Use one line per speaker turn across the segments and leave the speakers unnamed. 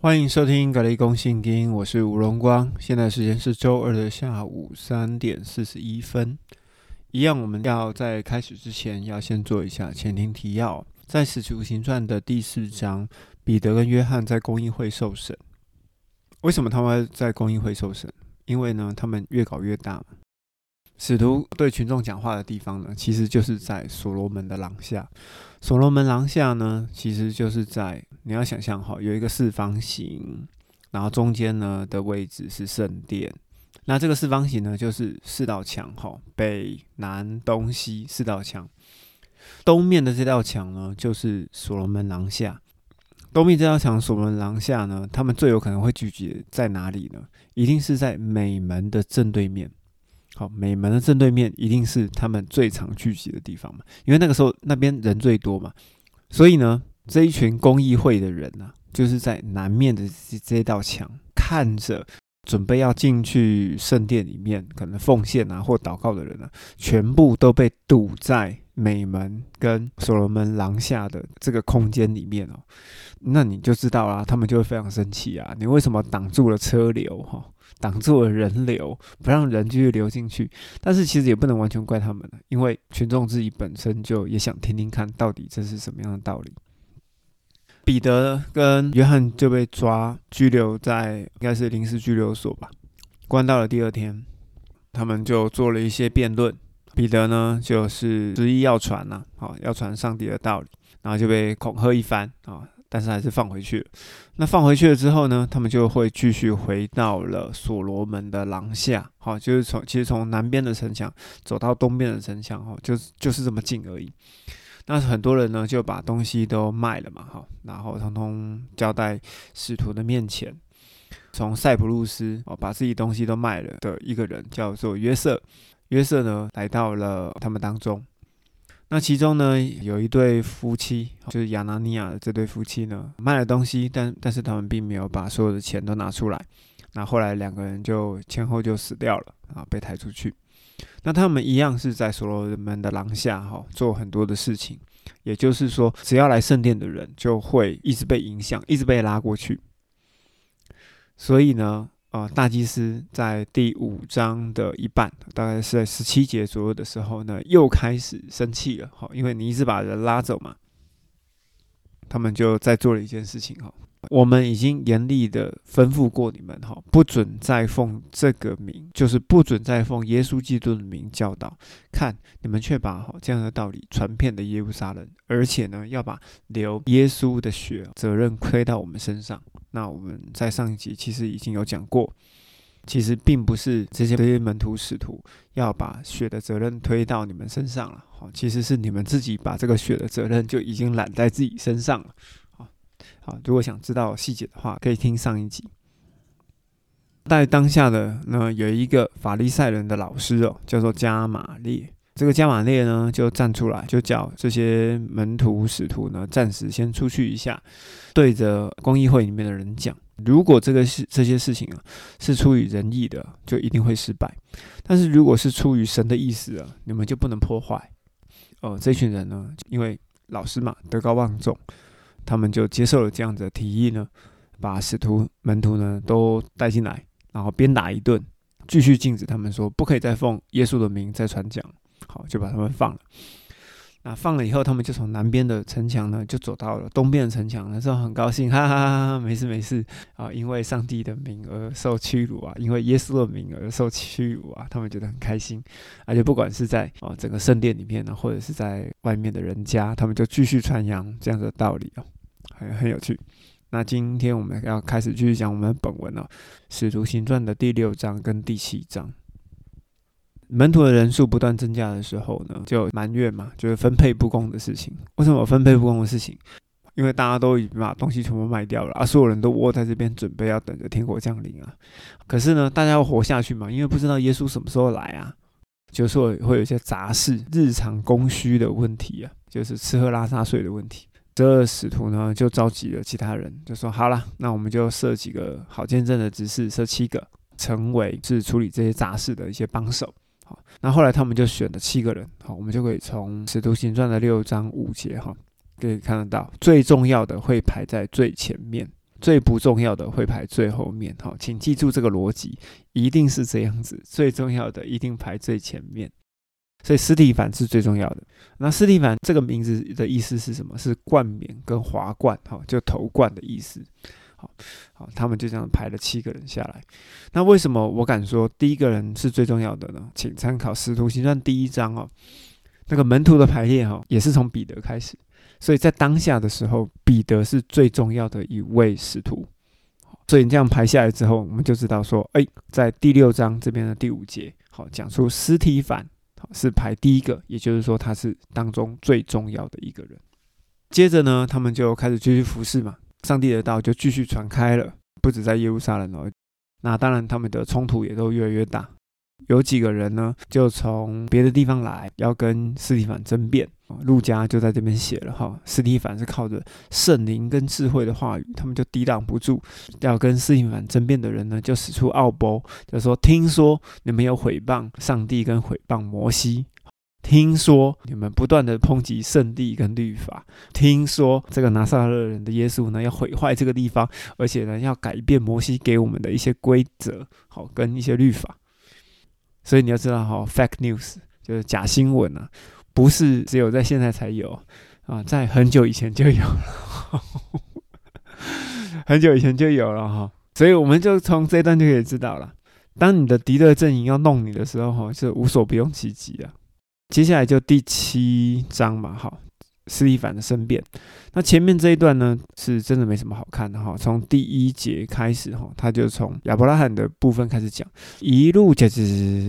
欢迎收听《格雷公信经》，我是吴荣光。现在时间是周二的下午三点四十一分。一样，我们要在开始之前，要先做一下前庭提要。在《使徒行传》的第四章，彼得跟约翰在公议会受审。为什么他们在公议会受审？因为呢，他们越搞越大。使徒对群众讲话的地方呢，其实就是在所罗门的廊下。所罗门廊下呢，其实就是在你要想象哈，有一个四方形，然后中间呢的位置是圣殿。那这个四方形呢，就是四道墙哈，北南东西四道墙。东面的这道墙呢，就是所罗门廊下。东面这道墙，所罗门廊下呢，他们最有可能会聚集在哪里呢？一定是在美门的正对面。好，美门的正对面一定是他们最常聚集的地方嘛，因为那个时候那边人最多嘛。所以呢，这一群公益会的人呢，就是在南面的这这道墙，看着准备要进去圣殿里面，可能奉献啊或祷告的人呢，全部都被堵在美门跟所罗门廊下的这个空间里面哦。那你就知道啦，他们就会非常生气啊！你为什么挡住了车流？哈？挡住了人流，不让人继续流进去。但是其实也不能完全怪他们了，因为群众自己本身就也想听听看到底这是什么样的道理。彼得跟约翰就被抓拘留在应该是临时拘留所吧，关到了第二天，他们就做了一些辩论。彼得呢就是执意要传呐，好要传上帝的道理，然后就被恐吓一番啊。但是还是放回去了。那放回去了之后呢，他们就会继续回到了所罗门的廊下。好，就是从其实从南边的城墙走到东边的城墙，哈，就就是这么近而已。那很多人呢就把东西都卖了嘛，哈，然后通通交代使徒的面前。从塞浦路斯哦，把自己东西都卖了的一个人叫做约瑟。约瑟呢来到了他们当中。那其中呢，有一对夫妻，就是亚拿尼亚的这对夫妻呢，卖了东西，但但是他们并没有把所有的钱都拿出来。那后来两个人就前后就死掉了啊，被抬出去。那他们一样是在所罗门的廊下哈，做很多的事情。也就是说，只要来圣殿的人，就会一直被影响，一直被拉过去。所以呢。啊，大祭司在第五章的一半，大概是在十七节左右的时候呢，又开始生气了。好，因为你一直把人拉走嘛，他们就在做了一件事情。哈，我们已经严厉的吩咐过你们，哈，不准再奉这个名，就是不准再奉耶稣基督的名教导。看你们却把哈这样的道理传遍的耶路撒冷，而且呢，要把流耶稣的血责任推到我们身上。那我们在上一集其实已经有讲过，其实并不是这些这些门徒使徒要把血的责任推到你们身上了，好，其实是你们自己把这个血的责任就已经揽在自己身上了，好，好，如果想知道细节的话，可以听上一集。在当下的呢，有一个法利赛人的老师哦，叫做加玛列。这个加玛列呢，就站出来，就叫这些门徒使徒呢，暂时先出去一下，对着公益会里面的人讲：如果这个事这些事情啊是出于仁义的，就一定会失败；但是如果是出于神的意思啊，你们就不能破坏。哦，这群人呢，因为老师嘛德高望重，他们就接受了这样的提议呢，把使徒门徒呢都带进来，然后鞭打一顿，继续禁止他们说不可以再奉耶稣的名再传讲。好，就把他们放了。那放了以后，他们就从南边的城墙呢，就走到了东边的城墙。那时候很高兴，哈哈哈哈，没事没事啊，因为上帝的名而受屈辱啊，因为耶稣的名而受屈辱啊，他们觉得很开心。而且不管是在哦整个圣殿里面呢，或者是在外面的人家，他们就继续传扬这样的道理哦，很很有趣。那今天我们要开始继续讲我们本文了，《使徒行传》的第六章跟第七章。门徒的人数不断增加的时候呢，就埋怨嘛，就是分配不公的事情。为什么分配不公的事情？因为大家都已经把东西全部卖掉了啊，所有人都窝在这边，准备要等着天国降临啊。可是呢，大家要活下去嘛，因为不知道耶稣什么时候来啊，就说会有一些杂事、日常供需的问题啊，就是吃喝拉撒睡的问题。这使徒呢就召集了其他人，就说好了，那我们就设几个好见证的执事，设七个，成为是处理这些杂事的一些帮手。好，那后来他们就选了七个人，好，我们就可以从《使徒行传》的六章五节哈，可以看得到最重要的会排在最前面，最不重要的会排最后面。好，请记住这个逻辑，一定是这样子，最重要的一定排最前面。所以斯蒂凡是最重要的。那斯蒂凡这个名字的意思是什么？是冠冕跟华冠，哈，就头冠的意思。好，好，他们就这样排了七个人下来。那为什么我敢说第一个人是最重要的呢？请参考《使徒行传》第一章哦，那个门徒的排列哈，也是从彼得开始。所以在当下的时候，彼得是最重要的一位使徒。所以你这样排下来之后，我们就知道说，哎，在第六章这边的第五节，好，讲出斯提凡，好是排第一个，也就是说他是当中最重要的一个人。接着呢，他们就开始继续服侍嘛。上帝的道就继续传开了，不止在耶路撒冷哦。那当然，他们的冲突也都越来越大。有几个人呢，就从别的地方来，要跟斯蒂凡争辩。路加就在这边写了哈，斯蒂凡是靠着圣灵跟智慧的话语，他们就抵挡不住要跟斯蒂凡争辩的人呢，就使出奥波，就说：听说你们有毁谤上帝跟毁谤摩西。听说你们不断的抨击圣地跟律法，听说这个拿撒勒人的耶稣呢要毁坏这个地方，而且呢要改变摩西给我们的一些规则，好跟一些律法。所以你要知道哈，fake news 就是假新闻啊，不是只有在现在才有啊，在很久以前就有了，很久以前就有了哈。所以我们就从这段就可以知道了，当你的敌对阵营要弄你的时候哈，是无所不用其极啊。接下来就第七章嘛，好，斯蒂凡的申辩。那前面这一段呢，是真的没什么好看的哈。从第一节开始哈，他就从亚伯拉罕的部分开始讲，一路讲讲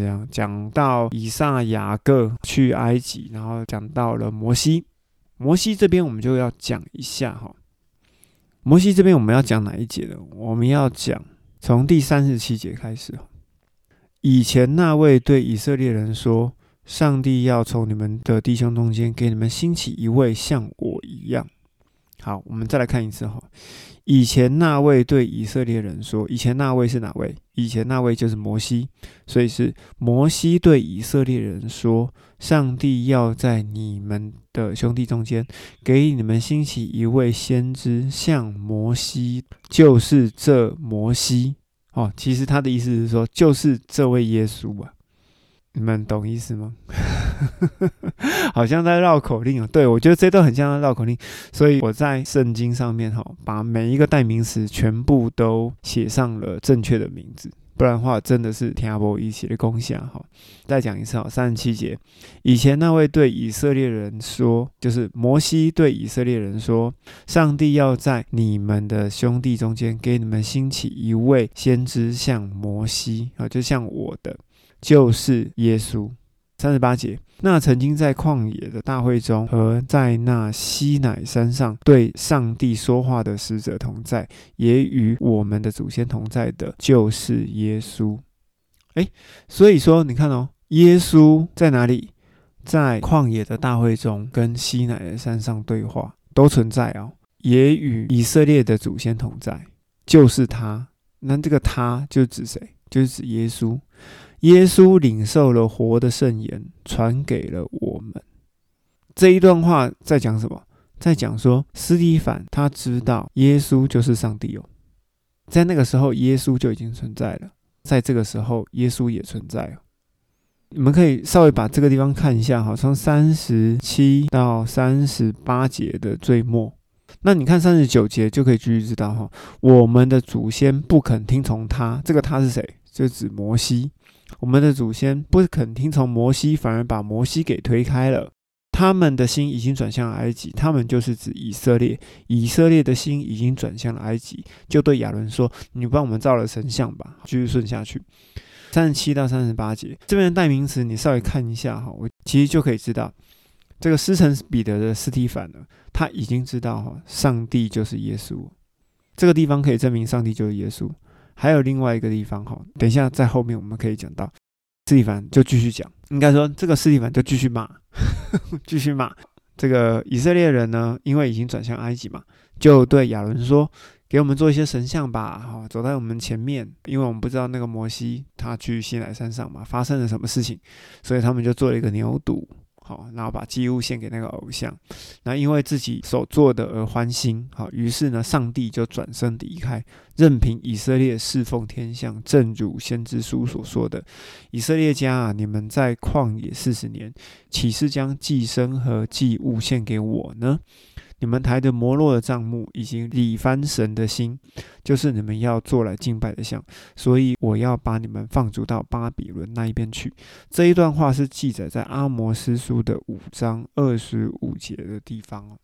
讲讲到以撒、雅各去埃及，然后讲到了摩西。摩西这边我们就要讲一下哈。摩西这边我们要讲哪一节呢？我们要讲从第三十七节开始。以前那位对以色列人说。上帝要从你们的弟兄中间给你们兴起一位像我一样。好，我们再来看一次哈。以前那位对以色列人说：“以前那位是哪位？以前那位就是摩西。所以是摩西对以色列人说：上帝要在你们的兄弟中间给你们兴起一位先知，像摩西，就是这摩西。哦，其实他的意思是说，就是这位耶稣啊。”你们懂意思吗？好像在绕口令哦。对，我觉得这都很像在绕口令，所以我在圣经上面哈，把每一个代名词全部都写上了正确的名字，不然的话真的是天不一起的功效哈。再讲一次哈，三十七节，以前那位对以色列人说，就是摩西对以色列人说，上帝要在你们的兄弟中间给你们兴起一位先知，像摩西啊，就像我的。就是耶稣，三十八节。那曾经在旷野的大会中，和在那西乃山上对上帝说话的使者同在，也与我们的祖先同在的，就是耶稣。哎，所以说你看哦，耶稣在哪里？在旷野的大会中，跟西乃山上对话，都存在哦，也与以色列的祖先同在，就是他。那这个他就指谁？就是指耶稣。耶稣领受了活的圣言，传给了我们。这一段话在讲什么？在讲说，斯蒂凡他知道耶稣就是上帝哦。在那个时候，耶稣就已经存在了；在这个时候，耶稣也存在了。你们可以稍微把这个地方看一下哈，从三十七到三十八节的最末。那你看三十九节就可以继续知道哈，我们的祖先不肯听从他，这个他是谁？就指摩西。我们的祖先不肯听从摩西，反而把摩西给推开了。他们的心已经转向了埃及，他们就是指以色列。以色列的心已经转向了埃及，就对亚伦说：“你帮我们造了神像吧。”继续顺下去，三十七到三十八节这边的代名词，你稍微看一下哈，我其实就可以知道，这个师承彼得的斯提凡呢，他已经知道哈，上帝就是耶稣。这个地方可以证明上帝就是耶稣。还有另外一个地方哈，等一下在后面我们可以讲到，斯蒂凡就继续讲，应该说这个斯蒂凡就继续骂，继续骂。这个以色列人呢，因为已经转向埃及嘛，就对亚伦说，给我们做一些神像吧，哈，走在我们前面，因为我们不知道那个摩西他去西奈山上嘛，发生了什么事情，所以他们就做了一个牛犊，好，然后把祭物献给那个偶像，那因为自己所做的而欢心，好，于是呢，上帝就转身离开，任凭以色列侍奉天象，正如先知书所说的：“以色列家啊，你们在旷野四十年，岂是将祭牲和祭物献给我呢？”你们抬着摩洛的帐幕，以及李翻神的心，就是你们要做来敬拜的像，所以我要把你们放逐到巴比伦那一边去。这一段话是记载在阿摩斯书的五章二十五节的地方。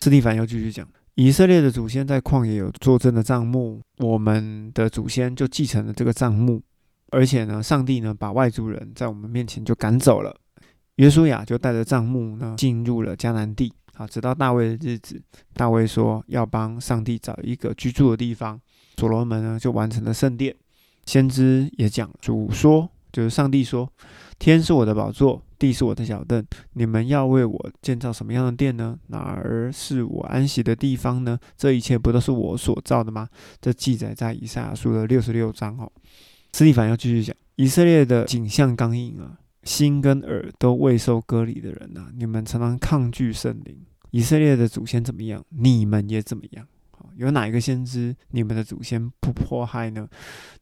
斯蒂凡又继续讲，以色列的祖先在旷野有作证的帐幕，我们的祖先就继承了这个帐幕，而且呢，上帝呢把外族人在我们面前就赶走了，约书亚就带着帐幕呢进入了迦南地。啊，直到大卫的日子，大卫说要帮上帝找一个居住的地方，所罗门呢就完成了圣殿。先知也讲，主说就是上帝说，天是我的宝座，地是我的脚凳，你们要为我建造什么样的殿呢？哪儿是我安息的地方呢？这一切不都是我所造的吗？这记载在以赛亚书的六十六章哦。斯蒂凡要继续讲，以色列的景象刚硬啊，心跟耳都未受割礼的人呐，你们常常抗拒圣灵。以色列的祖先怎么样，你们也怎么样。有哪一个先知你们的祖先不迫害呢？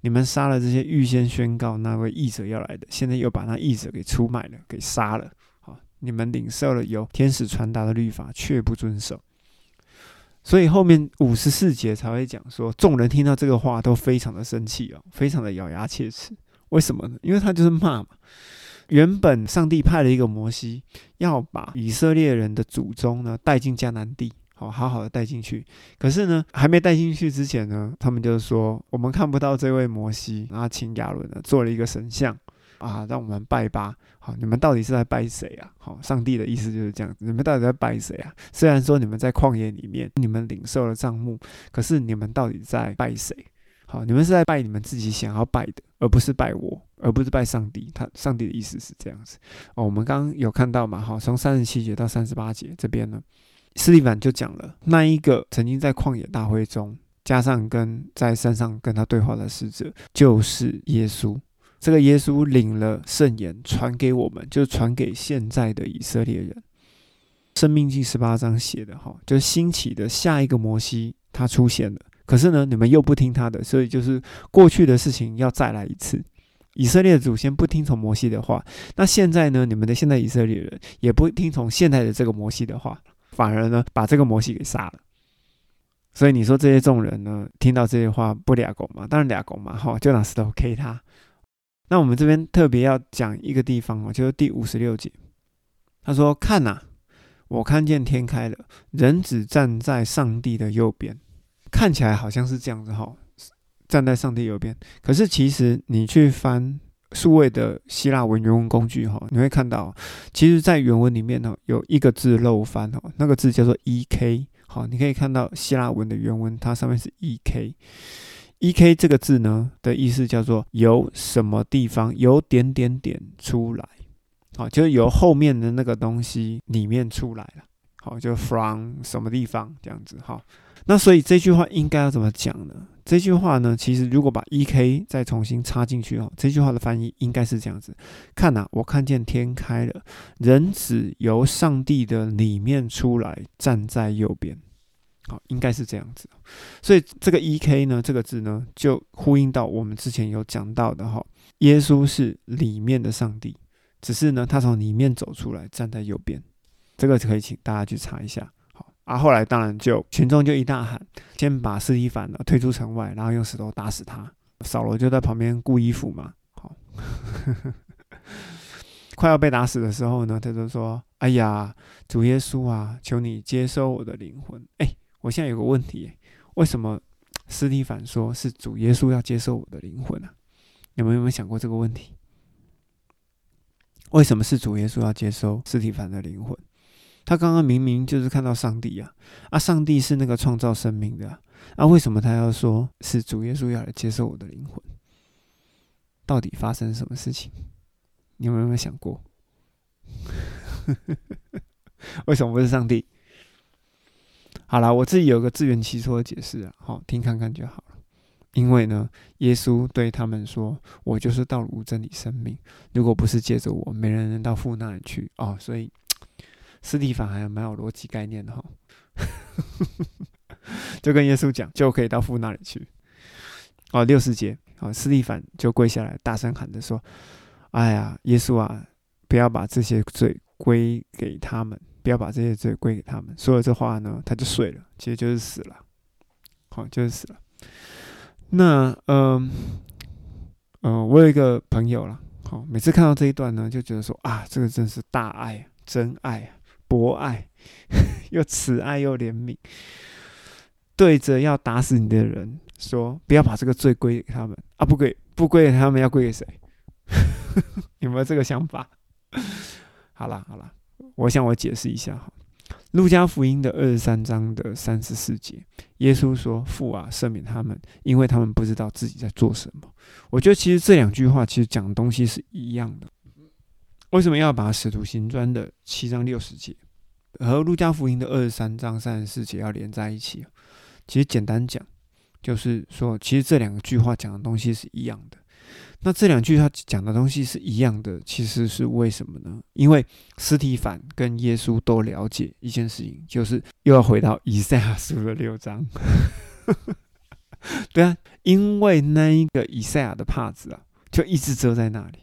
你们杀了这些预先宣告那位义者要来的，现在又把那义者给出卖了，给杀了。好，你们领受了由天使传达的律法，却不遵守。所以后面五十四节才会讲说，众人听到这个话都非常的生气哦，非常的咬牙切齿。为什么呢？因为他就是骂嘛。原本上帝派了一个摩西，要把以色列人的祖宗呢带进迦南地，好好好的带进去。可是呢，还没带进去之前呢，他们就说，我们看不到这位摩西，然后请亚伦呢做了一个神像啊，让我们拜吧。好，你们到底是在拜谁啊？好，上帝的意思就是这样子，你们到底在拜谁啊？虽然说你们在旷野里面，你们领受了帐幕，可是你们到底在拜谁？好，你们是在拜你们自己想要拜的，而不是拜我，而不是拜上帝。他上帝的意思是这样子哦。我们刚刚有看到嘛？好，从三十七节到三十八节这边呢，斯蒂凡就讲了那一个曾经在旷野大会中，加上跟在山上跟他对话的使者，就是耶稣。这个耶稣领了圣言传给我们，就传给现在的以色列人。生命记十八章写的哈，就是兴起的下一个摩西，他出现了。可是呢，你们又不听他的，所以就是过去的事情要再来一次。以色列的祖先不听从摩西的话，那现在呢，你们的现在以色列人也不听从现在的这个摩西的话，反而呢把这个摩西给杀了。所以你说这些众人呢，听到这些话不俩狗嘛？当然俩狗嘛，哈，就拿石头 K 他。那我们这边特别要讲一个地方哦，就是第五十六节，他说：“看呐，我看见天开了，人子站在上帝的右边。”看起来好像是这样子哈，站在上帝右边。可是其实你去翻数位的希腊文原文工具哈，你会看到，其实，在原文里面呢，有一个字漏翻哦，那个字叫做 e k。好，你可以看到希腊文的原文，它上面是 e k。e k 这个字呢的意思叫做由什么地方由点点点出来，好，就是由后面的那个东西里面出来了。好，就 from 什么地方这样子哈。那所以这句话应该要怎么讲呢？这句话呢，其实如果把 E K 再重新插进去哦，这句话的翻译应该是这样子：看呐，我看见天开了，人子由上帝的里面出来，站在右边。好，应该是这样子。所以这个 E K 呢，这个字呢，就呼应到我们之前有讲到的哈，耶稣是里面的上帝，只是呢，他从里面走出来，站在右边。这个可以请大家去查一下。啊，后来当然就群众就一大喊，先把斯蒂凡呢推出城外，然后用石头打死他。扫罗就在旁边顾衣服嘛。好，快要被打死的时候呢，他就说：“哎呀，主耶稣啊，求你接收我的灵魂。”哎，我现在有个问题，为什么斯蒂凡说是主耶稣要接受我的灵魂呢？你们有没有想过这个问题？为什么是主耶稣要接收斯蒂凡的灵魂？他刚刚明明就是看到上帝呀，啊，上帝是那个创造生命的，啊，为什么他要说是主耶稣要来接受我的灵魂？到底发生什么事情？你有没有想过？为什么不是上帝？好了，我自己有个自圆其说的解释啊，好听看看就好了。因为呢，耶稣对他们说：“我就是道路、真理、生命。如果不是借着我，没人能到父那里去。”哦，所以斯蒂凡还蛮有逻辑概念的哈，就跟耶稣讲，就可以到父那里去。哦，六十节，哦，斯蒂凡就跪下来，大声喊着说：“哎呀，耶稣啊，不要把这些罪归给他们，不要把这些罪归给他们。”说了这话呢，他就睡了，其实就是死了。好，就是死了。那，嗯，嗯，我有一个朋友了，好，每次看到这一段呢，就觉得说啊，这个真是大爱，真爱啊，博爱，又慈爱又怜悯，对着要打死你的人说，不要把这个罪归给他们啊，不归不归给他们，要归给谁？有没有这个想法？好了好了，我想我解释一下哈。路加福音的二十三章的三十四节，耶稣说：“父啊，赦免他们，因为他们不知道自己在做什么。”我觉得其实这两句话其实讲的东西是一样的。为什么要把使徒行传的七章六十节和路加福音的二十三章三十四节要连在一起？其实简单讲，就是说，其实这两句话讲的东西是一样的。那这两句他讲的东西是一样的，其实是为什么呢？因为斯提凡跟耶稣都了解一件事情，就是又要回到以赛亚书的六章。对啊，因为那一个以赛亚的帕子啊，就一直遮在那里。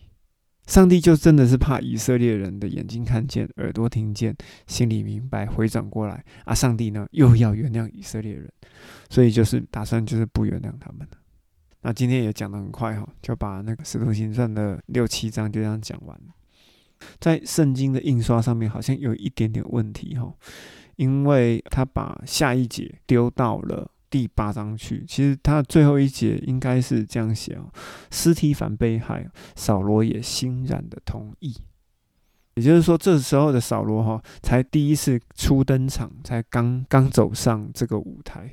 上帝就真的是怕以色列人的眼睛看见，耳朵听见，心里明白，回转过来啊！上帝呢又要原谅以色列人，所以就是打算就是不原谅他们。那今天也讲得很快哈，就把那个《使徒行传》的六七章就这样讲完。在圣经的印刷上面好像有一点点问题哈，因为他把下一节丢到了第八章去。其实他最后一节应该是这样写哦：尸体反被害，扫罗也欣然的同意。也就是说，这时候的扫罗哈才第一次初登场，才刚刚走上这个舞台。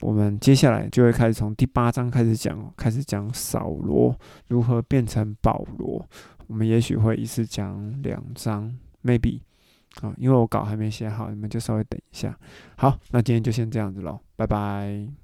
我们接下来就会开始从第八章开始讲，开始讲扫罗如何变成保罗。我们也许会一次讲两章，maybe 啊，因为我稿还没写好，你们就稍微等一下。好，那今天就先这样子喽，拜拜。